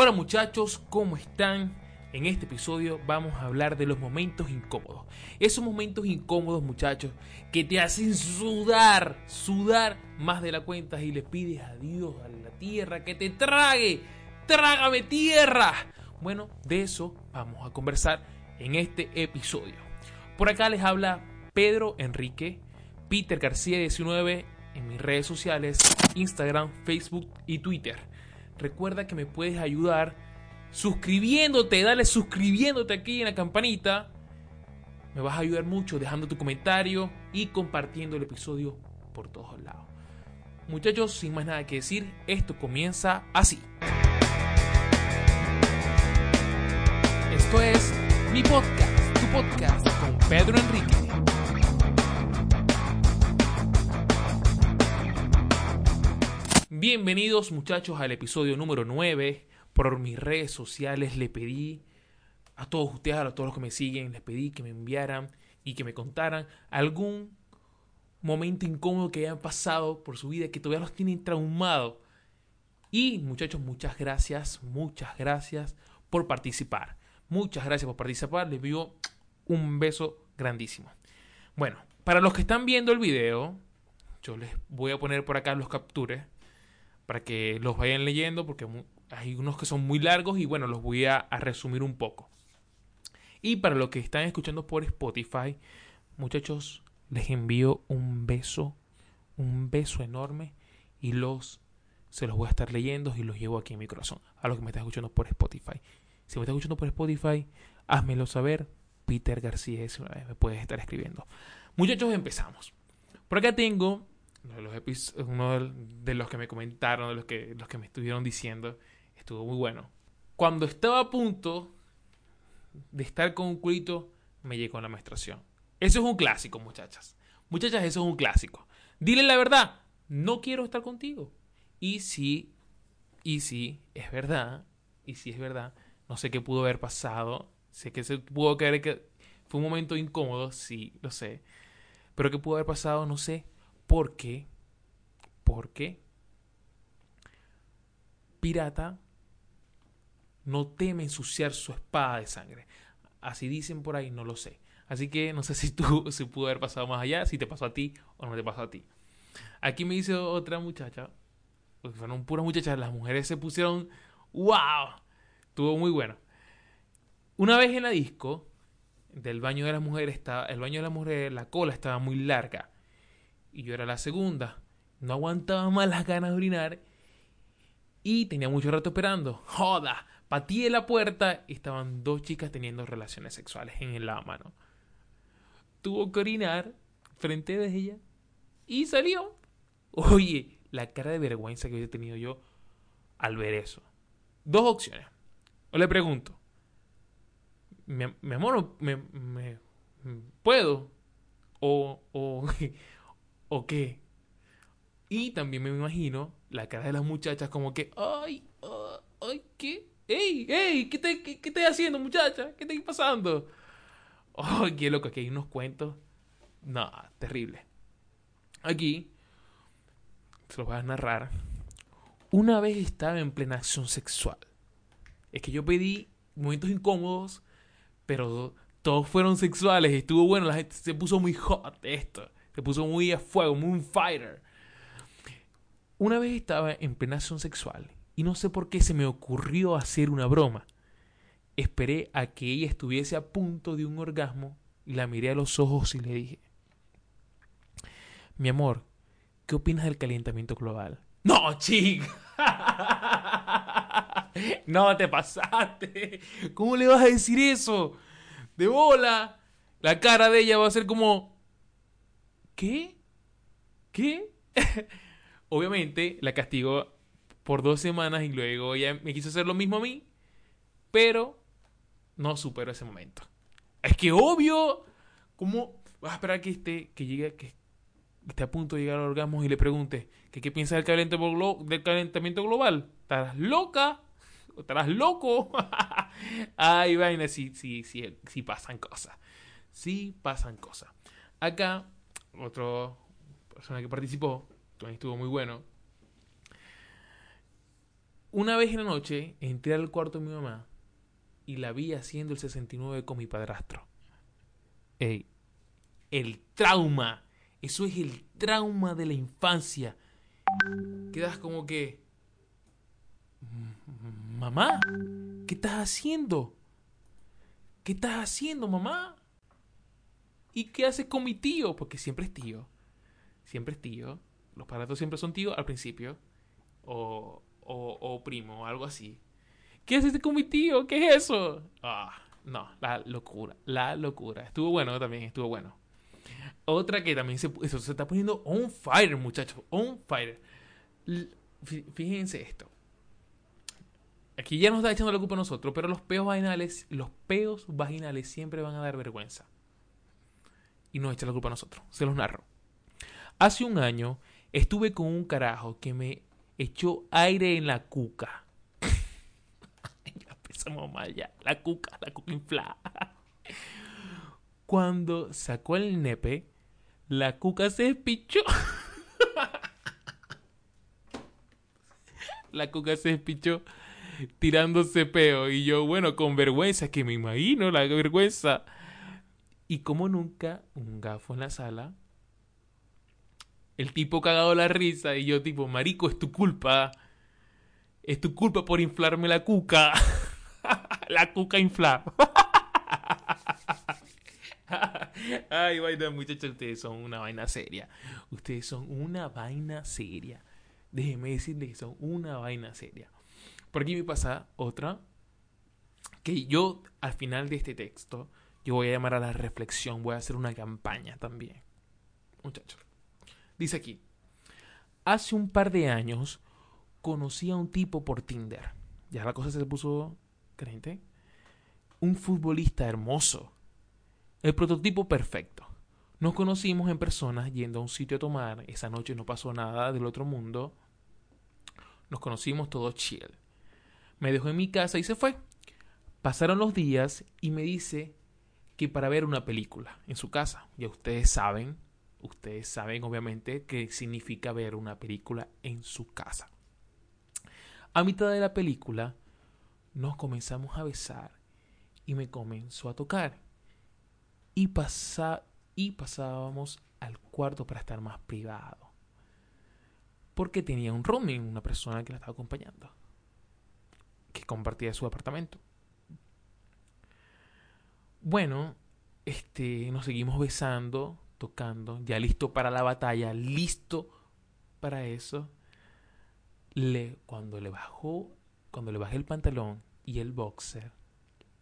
Hola muchachos, ¿cómo están? En este episodio vamos a hablar de los momentos incómodos. Esos momentos incómodos muchachos que te hacen sudar, sudar más de la cuenta y le pides a Dios, a la tierra, que te trague. Trágame tierra. Bueno, de eso vamos a conversar en este episodio. Por acá les habla Pedro Enrique, Peter García 19 en mis redes sociales, Instagram, Facebook y Twitter. Recuerda que me puedes ayudar suscribiéndote, dale suscribiéndote aquí en la campanita. Me vas a ayudar mucho dejando tu comentario y compartiendo el episodio por todos lados. Muchachos, sin más nada que decir, esto comienza así. Esto es mi podcast, tu podcast con Pedro Enrique. Bienvenidos muchachos al episodio número 9. Por mis redes sociales le pedí a todos ustedes, a todos los que me siguen, les pedí que me enviaran y que me contaran algún momento incómodo que hayan pasado por su vida que todavía los tienen traumados. Y muchachos, muchas gracias, muchas gracias por participar. Muchas gracias por participar. Les envío un beso grandísimo. Bueno, para los que están viendo el video, yo les voy a poner por acá los captures para que los vayan leyendo porque hay unos que son muy largos y bueno, los voy a, resumir un poco. Y para los que están escuchando por Spotify, muchachos, les envío un beso, un beso enorme y los se los voy a estar leyendo y los llevo aquí en mi corazón. A los que me están escuchando por Spotify. Si me estás escuchando por Spotify, házmelo saber. Peter García me puedes estar escribiendo. Muchachos, empezamos. Por acá tengo uno de los, que me comentaron, de los que, los que me estuvieron diciendo, estuvo muy bueno. Cuando estaba a punto de estar con un culito, me llegó la menstruación. Eso es un clásico, muchachas. Muchachas, eso es un clásico. Dile la verdad, no quiero estar contigo. Y si, y si es verdad, y si es verdad, no sé qué pudo haber pasado. Sé que se pudo creer que fue un momento incómodo, sí, lo sé. Pero qué pudo haber pasado, no sé. Porque, porque Pirata no teme ensuciar su espada de sangre. Así dicen por ahí, no lo sé. Así que no sé si tú se pudo haber pasado más allá, si te pasó a ti o no te pasó a ti. Aquí me dice otra muchacha, porque fueron puras muchachas, las mujeres se pusieron, wow, estuvo muy bueno. Una vez en la disco, del baño de las mujeres, estaba, el baño de las mujeres, la cola estaba muy larga y yo era la segunda. No aguantaba más las ganas de orinar y tenía mucho rato esperando. ¡Joda! Patí la puerta y estaban dos chicas teniendo relaciones sexuales en el mano. Tuvo que orinar frente de ella y salió. Oye, la cara de vergüenza que hubiese tenido yo al ver eso. Dos opciones. O le pregunto, mi, amor, me, me, ¿puedo? O, ¿O qué? Y también me imagino la cara de las muchachas como que, ay, ay, ¿qué? ¡Ey, ey! ¿Qué, te, qué, qué haciendo, muchacha? ¿Qué está pasando? ¡Ay, qué loco! Aquí hay unos cuentos. No, terrible. Aquí, se los voy a narrar. Una vez estaba en plena acción sexual. Es que yo pedí momentos incómodos, pero todos fueron sexuales. Estuvo bueno, la gente se puso muy hot esto. Se puso muy a fuego, muy fighter. Una vez estaba en plena sexual y no sé por qué se me ocurrió hacer una broma. Esperé a que ella estuviese a punto de un orgasmo y la miré a los ojos y le dije, mi amor, ¿qué opinas del calentamiento global? No, chica. no te pasaste. ¿Cómo le vas a decir eso? De bola. La cara de ella va a ser como, ¿qué? ¿Qué? Obviamente la castigó por dos semanas y luego ella me quiso hacer lo mismo a mí, pero no superó ese momento. Es que obvio, ¿cómo vas a esperar que esté, que llegue, que esté a punto de llegar al orgasmo y le pregunte que qué piensa del calentamiento, del calentamiento global? ¿Estarás loca? ¿Estarás loco? Ay, vaina, sí, sí, sí, sí pasan cosas. Sí pasan cosas. Acá otra persona que participó, también estuvo muy bueno. Una vez en la noche entré al cuarto de mi mamá y la vi haciendo el 69 con mi padrastro. Ey, el trauma. Eso es el trauma de la infancia. Quedas como que... Mamá, ¿qué estás haciendo? ¿Qué estás haciendo, mamá? ¿Y qué haces con mi tío? Porque siempre es tío. Siempre es tío. Los padrastros siempre son tíos al principio. O, o, primo, o algo así. ¿Qué haces con mi tío? ¿Qué es eso? Ah, no, la locura. La locura. Estuvo bueno también, estuvo bueno. Otra que también se está poniendo on fire, muchachos. On fire. Fíjense esto. Aquí ya nos está echando la culpa a nosotros, pero los peos vaginales, los peos vaginales siempre van a dar vergüenza. Y nos echa la culpa a nosotros. Se los narro. Hace un año estuve con un carajo que me echó aire en la cuca. ya empezamos mal ya. La cuca, la cuca inflada. Cuando sacó el nepe, la cuca se despichó. la cuca se despichó tirándose peo. Y yo, bueno, con vergüenza, que me imagino la vergüenza. Y como nunca, un gafo en la sala. El tipo cagado la risa y yo tipo, marico, es tu culpa. Es tu culpa por inflarme la cuca. la cuca inflada. Ay, vaina, muchachos, ustedes son una vaina seria. Ustedes son una vaina seria. Déjenme decirles que son una vaina seria. Por aquí me pasa otra. Que yo, al final de este texto, yo voy a llamar a la reflexión. Voy a hacer una campaña también. Muchachos. Dice aquí. Hace un par de años conocí a un tipo por Tinder. Ya la cosa se puso creyente. Un futbolista hermoso. El prototipo perfecto. Nos conocimos en persona yendo a un sitio a tomar. Esa noche no pasó nada del otro mundo. Nos conocimos todos chill. Me dejó en mi casa y se fue. Pasaron los días y me dice que para ver una película en su casa. Ya ustedes saben, ustedes saben obviamente qué significa ver una película en su casa. A mitad de la película nos comenzamos a besar y me comenzó a tocar. Y, pasa, y pasábamos al cuarto para estar más privado. Porque tenía un roaming, una persona que la estaba acompañando que compartía su apartamento. Bueno, este, nos seguimos besando, tocando, ya listo para la batalla, listo para eso. Le, cuando le bajó, cuando le bajé el pantalón y el boxer,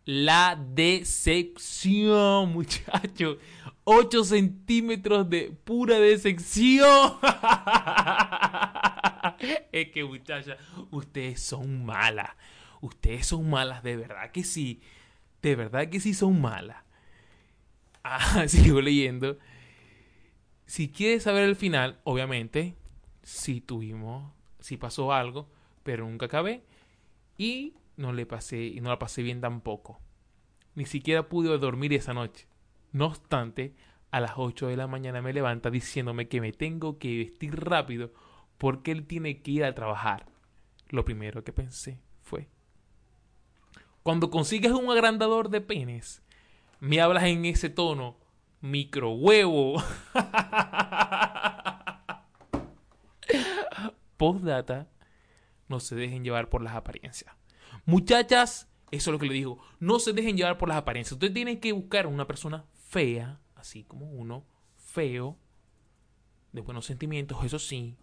la decepción, muchacho. 8 centímetros de pura decepción. es que, muchacha, ustedes son malas. Ustedes son malas, de verdad que sí. De verdad que sí son malas. Ah, sigo leyendo. Si quieres saber el final, obviamente, sí tuvimos, sí pasó algo, pero nunca acabé. Y no le pasé, y no la pasé bien tampoco. Ni siquiera pude dormir esa noche. No obstante, a las 8 de la mañana me levanta diciéndome que me tengo que vestir rápido porque él tiene que ir a trabajar. Lo primero que pensé cuando consigues un agrandador de penes, me hablas en ese tono, micro huevo. Postdata, no se dejen llevar por las apariencias. Muchachas, eso es lo que le digo, no se dejen llevar por las apariencias. Ustedes tienen que buscar una persona fea, así como uno, feo, de buenos sentimientos, eso sí,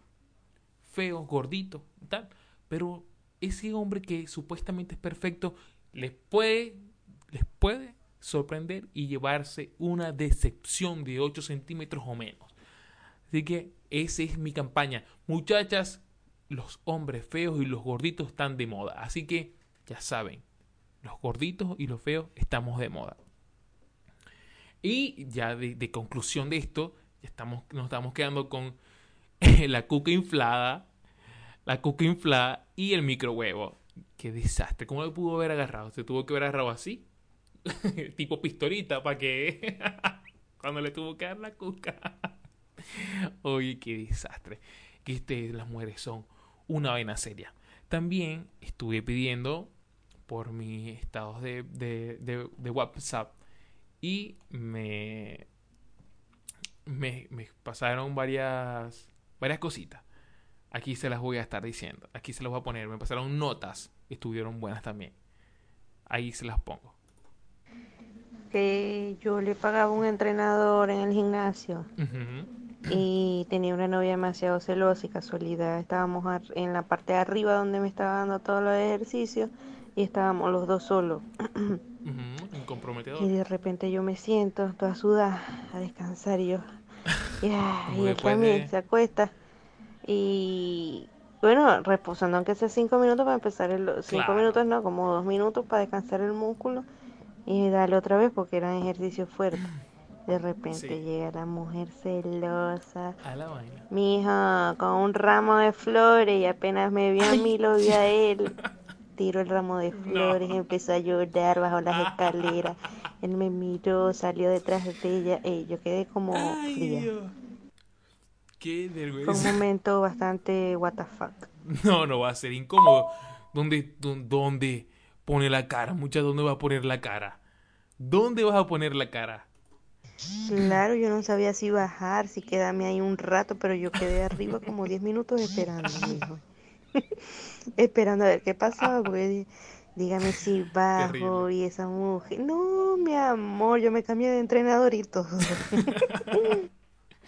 feo, gordito, tal, pero ese hombre que supuestamente es perfecto les puede, les puede sorprender y llevarse una decepción de 8 centímetros o menos. Así que esa es mi campaña. Muchachas, los hombres feos y los gorditos están de moda. Así que ya saben, los gorditos y los feos estamos de moda. Y ya de, conclusión de esto, estamos, nos estamos quedando con la cuca inflada, la cuca inflada y el micro huevo. Qué desastre. ¿Cómo lo pudo haber agarrado? Se tuvo que haber agarrado así. tipo pistolita para que... Cuando le tuvo que dar la cuca. Oye, qué desastre. Que este, las mujeres son una vaina seria. también estuve pidiendo por mis estados de, de, de, de WhatsApp y me, me, me pasaron varias, varias cositas. Aquí se las voy a estar diciendo. Aquí se las voy a poner. Me pasaron notas. Estuvieron buenas también. Ahí se las pongo. Que yo le pagaba un entrenador en el gimnasio y tenía una novia demasiado celosa y casualidad. Estábamos ar- en la parte de arriba donde me estaba dando todos los ejercicios y estábamos los dos solos. Un Y de repente yo me siento toda sudada a descansar y yo. Y, ah, Como y él después también de- se acuesta. Y bueno, reposando aunque sea cinco minutos para empezar el... Cinco Claro. minutos no, como dos minutos para descansar el músculo y darle otra vez porque eran ejercicios fuertes. De repente Sí. llega la mujer celosa. A la vaina. Mi hija con un ramo de flores y apenas me vio a mí, lo vio a él. Tiró el ramo de flores, empezó a llorar bajo las escaleras. Él me miró, salió detrás de ella. Ey, yo quedé como Ay, fría. Dios. Qué Fue un momento bastante what the fuck. No, no va a ser incómodo. ¿Dónde, dó- dónde pone la cara? Mucha, ¿dónde va a poner la cara? ¿Dónde vas a poner la cara? Claro, yo no sabía si bajar, si quedarme ahí un rato, pero yo quedé arriba como 10 minutos esperando, mijo. Esperando a ver qué pasaba, porque dígame si bajo Terrible. y esa mujer. No, mi amor, yo me cambié de entrenador y todo.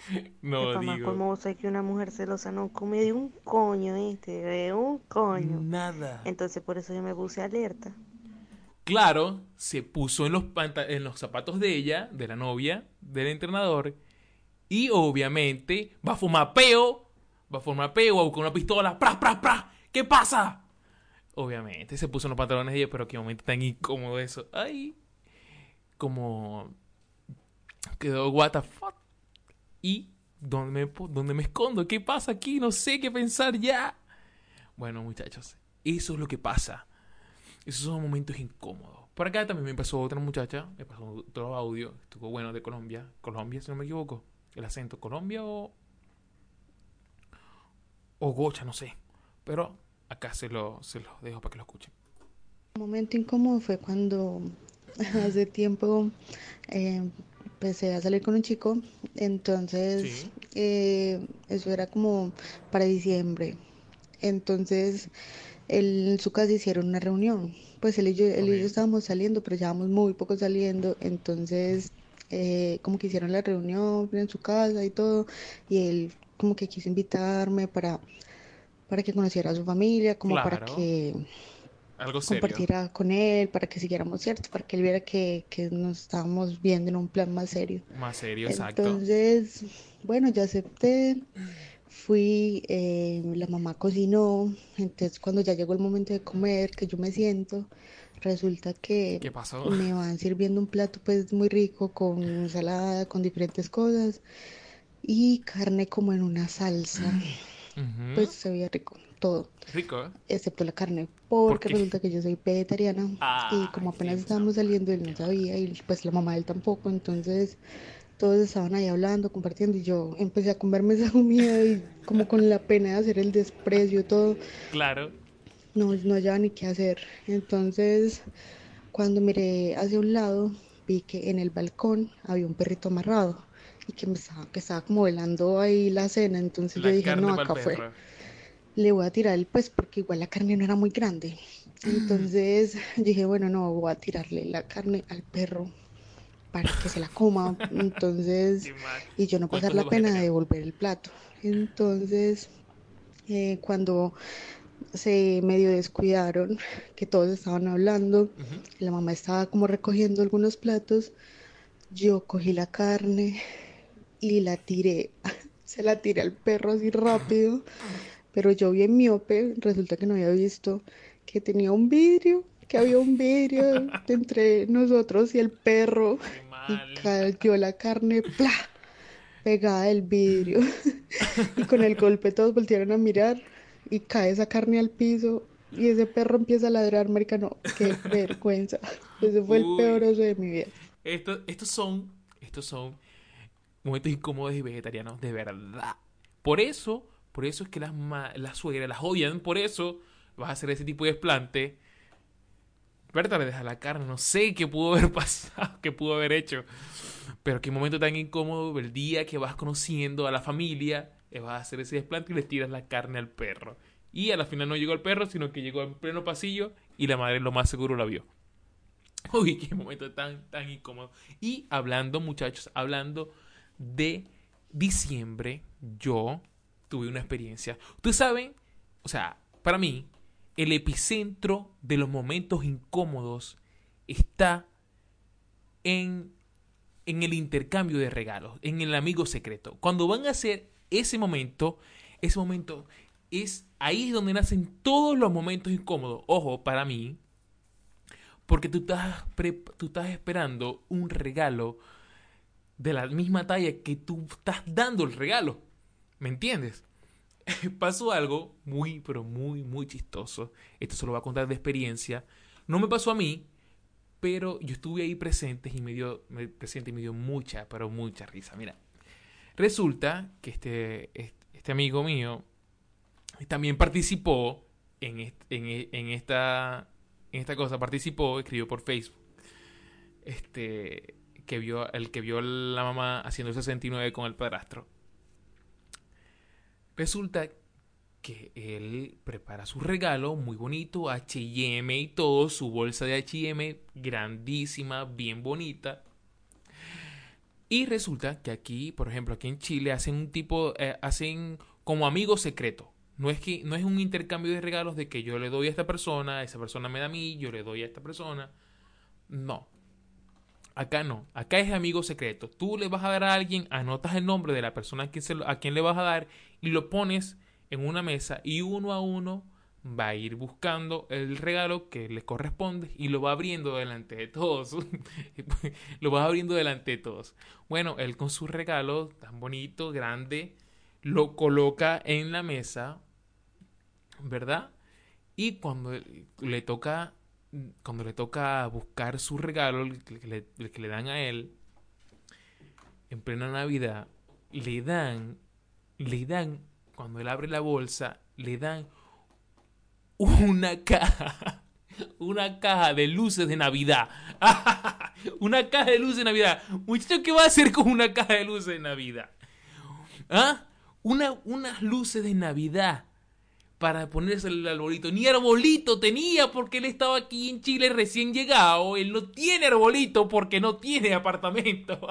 No, más digo. como sé que una mujer celosa no come de un coño, ¿viste? De un coño. Nada. Entonces por eso yo me puse alerta. Claro, se puso en los, en los zapatos de ella, de la novia, del entrenador, y obviamente va a fumar peo, va a fumar peo, va a buscar una pistola, ¡pra, pra, pra! ¿Qué pasa? Obviamente se puso en los pantalones de ella, pero qué momento tan incómodo eso. Ay, como quedó what the fuck. ¿Y dónde me, dónde me escondo? ¿Qué pasa aquí? No sé qué pensar ya. Bueno, muchachos, eso es lo que pasa. Esos son momentos incómodos. Por acá también me pasó otra muchacha, me pasó otro audio, estuvo bueno de Colombia. Colombia, si no me equivoco. El acento Colombia o. o Gocha, no sé. Pero acá se lo, se los dejo para que lo escuchen. Un momento incómodo fue cuando hace tiempo eh, empecé a salir con un chico, entonces Sí. eh, eso era como para diciembre. Entonces él en su casa hicieron una reunión. Pues él y yo, él y yo estábamos saliendo, pero llevábamos muy poco saliendo, entonces eh, como que hicieron la reunión en su casa y todo, y él como que quiso invitarme para, para que conociera a su familia, como para que Algo serio. compartiera con él, para que siguiéramos, ¿cierto? Para que él viera que, que nos estábamos viendo en un plan más serio. Más serio, exacto. Entonces, bueno, ya acepté, fui, eh, la mamá cocinó, entonces cuando ya llegó el momento de comer, que yo me siento, resulta que ¿Qué pasó? me van sirviendo un plato pues muy rico con ensalada, con diferentes cosas y carne como en una salsa, pues se veía rico todo Rico, ¿eh? excepto la carne, ¿Por porque resulta que yo soy vegetariana Ah, y como apenas estábamos saliendo él no sabía y pues la mamá de él tampoco, entonces todos estaban ahí hablando, compartiendo y yo empecé a comerme esa comida y como con la pena de hacer el desprecio, todo, Claro. no, no hallaba ni qué hacer. Entonces cuando miré hacia un lado vi que en el balcón había un perrito amarrado y que me estaba, que estaba como velando ahí la cena, entonces La yo dije, no, acá fue perro. Le voy a tirar el pues porque igual la carne no era muy grande. Entonces dije, bueno, no, voy a tirarle la carne al perro para que se la coma. Entonces, y yo no ¿Cuántos pasar la pena de devolver el plato. Entonces, eh, cuando se medio descuidaron, que todos estaban hablando, la mamá estaba como recogiendo algunos platos, yo cogí la carne y la tiré, se la tiré al perro así rápido, pero yo bien miope, resulta que no había visto que tenía un vidrio, que había un vidrio entre nosotros y el perro y cayó la carne, ¡plá! pegada del vidrio y con el golpe todos voltearon a mirar y cae esa carne al piso y ese perro empieza a ladrar, marica, no, qué vergüenza. Ese fue el peor oso de mi vida. Esto- estos son, estos son momentos incómodos y vegetarianos de verdad. Por eso, por eso es que las, las suegras las odian, por eso vas a hacer ese tipo de desplante, Berta le deja la carne, no sé qué pudo haber pasado, qué pudo haber hecho. Pero qué momento tan incómodo el día que vas conociendo a la familia, le vas a hacer ese desplante y le tiras la carne al perro. Y a la final no llegó el perro, sino que llegó en pleno pasillo y la madre lo más seguro la vio. Uy, qué momento tan, tan incómodo. Y hablando, muchachos, hablando de diciembre, yo tuve una experiencia. Ustedes saben, o sea, para mí, el epicentro de los momentos incómodos está en, en el intercambio de regalos, en el amigo secreto. Cuando van a hacer ese momento, ese momento es ahí donde nacen todos los momentos incómodos. Ojo, para mí, porque tú estás, tú estás esperando un regalo de la misma talla que tú estás dando el regalo. ¿Me entiendes? pasó algo muy, pero muy, muy chistoso. Esto se lo voy a contar de experiencia. No me pasó a mí, pero yo estuve ahí presente y me dio, presente y me dio mucha, pero mucha risa. Mira, resulta que este, este amigo mío también participó en, en, esta, en esta cosa, participó, escribió por Facebook. Este, que vio, el que vio a la mamá haciendo 69 con el padrastro. Resulta que él prepara su regalo muy bonito, HM y todo, su bolsa de HM grandísima, bien bonita. Y resulta que aquí, por ejemplo, aquí en Chile hacen un tipo, eh, hacen como amigo secreto. No es que no es un intercambio de regalos de que yo le doy a esta persona, esa persona me da a mí, yo le doy a esta persona. No. Acá no. Acá es amigo secreto. Tú le vas a dar a alguien, anotas el nombre de la persona a quien, le vas a dar y lo pones en una mesa y uno a uno va a ir buscando el regalo que le corresponde y lo va abriendo delante de todos. lo va abriendo delante de todos. Bueno, él con su regalo tan bonito, grande, lo coloca en la mesa, ¿verdad? Y cuando le toca cuando le toca buscar su regalo, el que le, dan a él, en plena Navidad, le dan, le dan, cuando él abre la bolsa, le dan una caja, una caja de luces de Navidad. una caja de luces de Navidad. Muchacho, ¿qué va a hacer con una caja de luces de Navidad? ¿Ah? Una, unas luces de Navidad para ponerse el arbolito. Ni arbolito tenía porque él estaba aquí en Chile recién llegado. Él no tiene arbolito porque no tiene apartamento.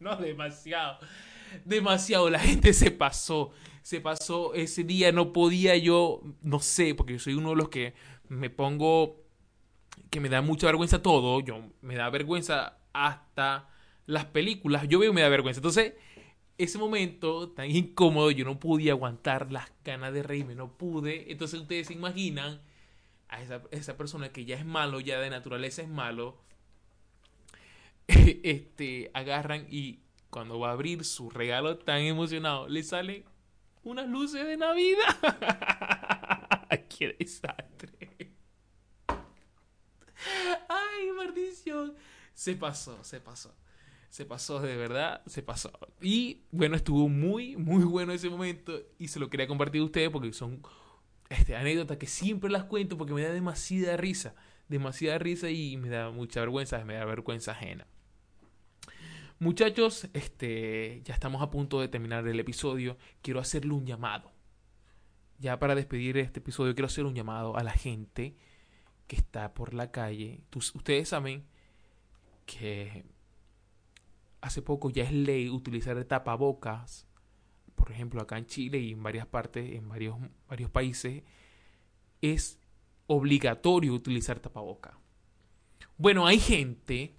no, demasiado. Demasiado. La gente se pasó. Se pasó. Ese día no podía yo, no sé, porque yo soy uno de los que me pongo, que me da mucha vergüenza todo. Yo me da vergüenza hasta las películas. Yo veo y me da vergüenza. Entonces ese momento tan incómodo, yo no pude aguantar las ganas de reírme, no pude. Entonces ustedes se imaginan a esa, persona que ya es malo, ya de naturaleza es malo, este, agarran y cuando va a abrir su regalo tan emocionado, le salen unas luces de Navidad. ¡Qué desastre! ¡Ay, maldición! Se pasó, se pasó. Se pasó, de verdad, se pasó. Y bueno, estuvo muy, muy bueno ese momento y se lo quería compartir a ustedes porque son este, anécdotas que siempre las cuento porque me da demasiada risa, demasiada risa y me da mucha vergüenza, me da vergüenza ajena. Muchachos, este, ya estamos a punto de terminar el episodio. Quiero hacerle un llamado. Ya para despedir este episodio, quiero hacer un llamado a la gente que está por la calle. ustedes saben que hace poco ya es ley utilizar tapabocas, por ejemplo acá en Chile y en varias partes, en varios, varios países, es obligatorio utilizar tapaboca. Bueno, hay gente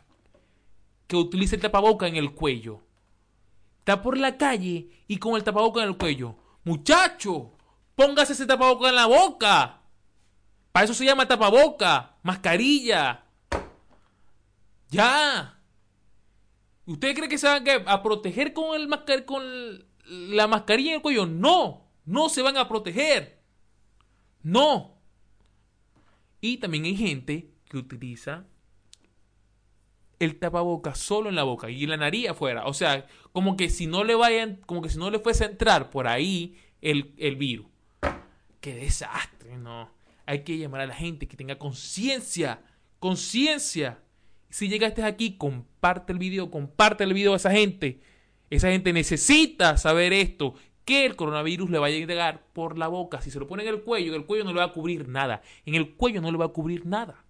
que utiliza el tapaboca en el cuello. Está por la calle y con el tapaboca en el cuello. Muchacho, póngase ese tapaboca en la boca. Para eso se llama tapaboca, mascarilla. Ya. ¿Usted cree que se van a proteger con, el con la mascarilla en el cuello? No, no se van a proteger. No. Y también hay gente que utiliza el tapabocas solo en la boca y la nariz afuera. O sea, como que si no le vayan, como que si no le fuese a entrar por ahí el, el virus. qué desastre, no. Hay que llamar a la gente que tenga conciencia, conciencia. Si llegaste aquí, comparte el video, comparte el video a esa gente. Esa gente necesita saber esto, que el coronavirus le vaya a llegar por la boca. Si se lo pone en el cuello, en el cuello no le va a cubrir nada. En el cuello no le va a cubrir nada.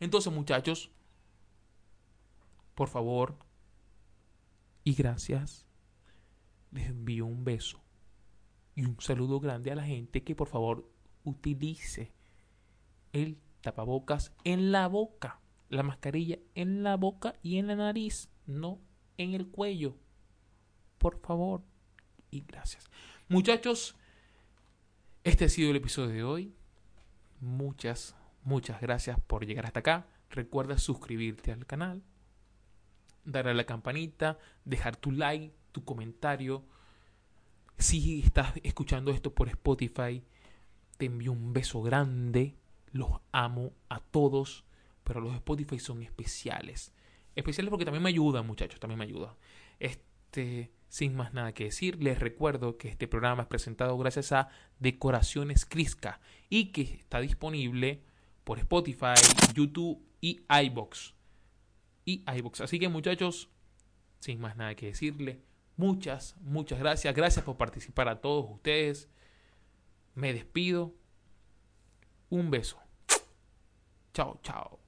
Entonces, muchachos, por favor y gracias, les envío un beso y un saludo grande a la gente que por favor utilice el tapabocas en la boca, la mascarilla en la boca y en la nariz, no en el cuello. Por favor y gracias. Muchachos, este ha sido el episodio de hoy. Muchas, muchas gracias por llegar hasta acá. Recuerda suscribirte al canal, darle a la campanita, dejar tu like, tu comentario. Si estás escuchando esto por Spotify, te envío un beso grande. Los amo a todos, pero los Spotify son especiales. Especiales porque también me ayudan, muchachos, también me ayudan. Este, sin más nada que decir, les recuerdo que este programa es presentado gracias a Decoraciones Crisca y que está disponible por Spotify, YouTube y iBox. Y iBox. Así que, muchachos, sin más nada que decirle, muchas, muchas gracias. Gracias por participar a todos ustedes. Me despido. Un beso. Chao, chao.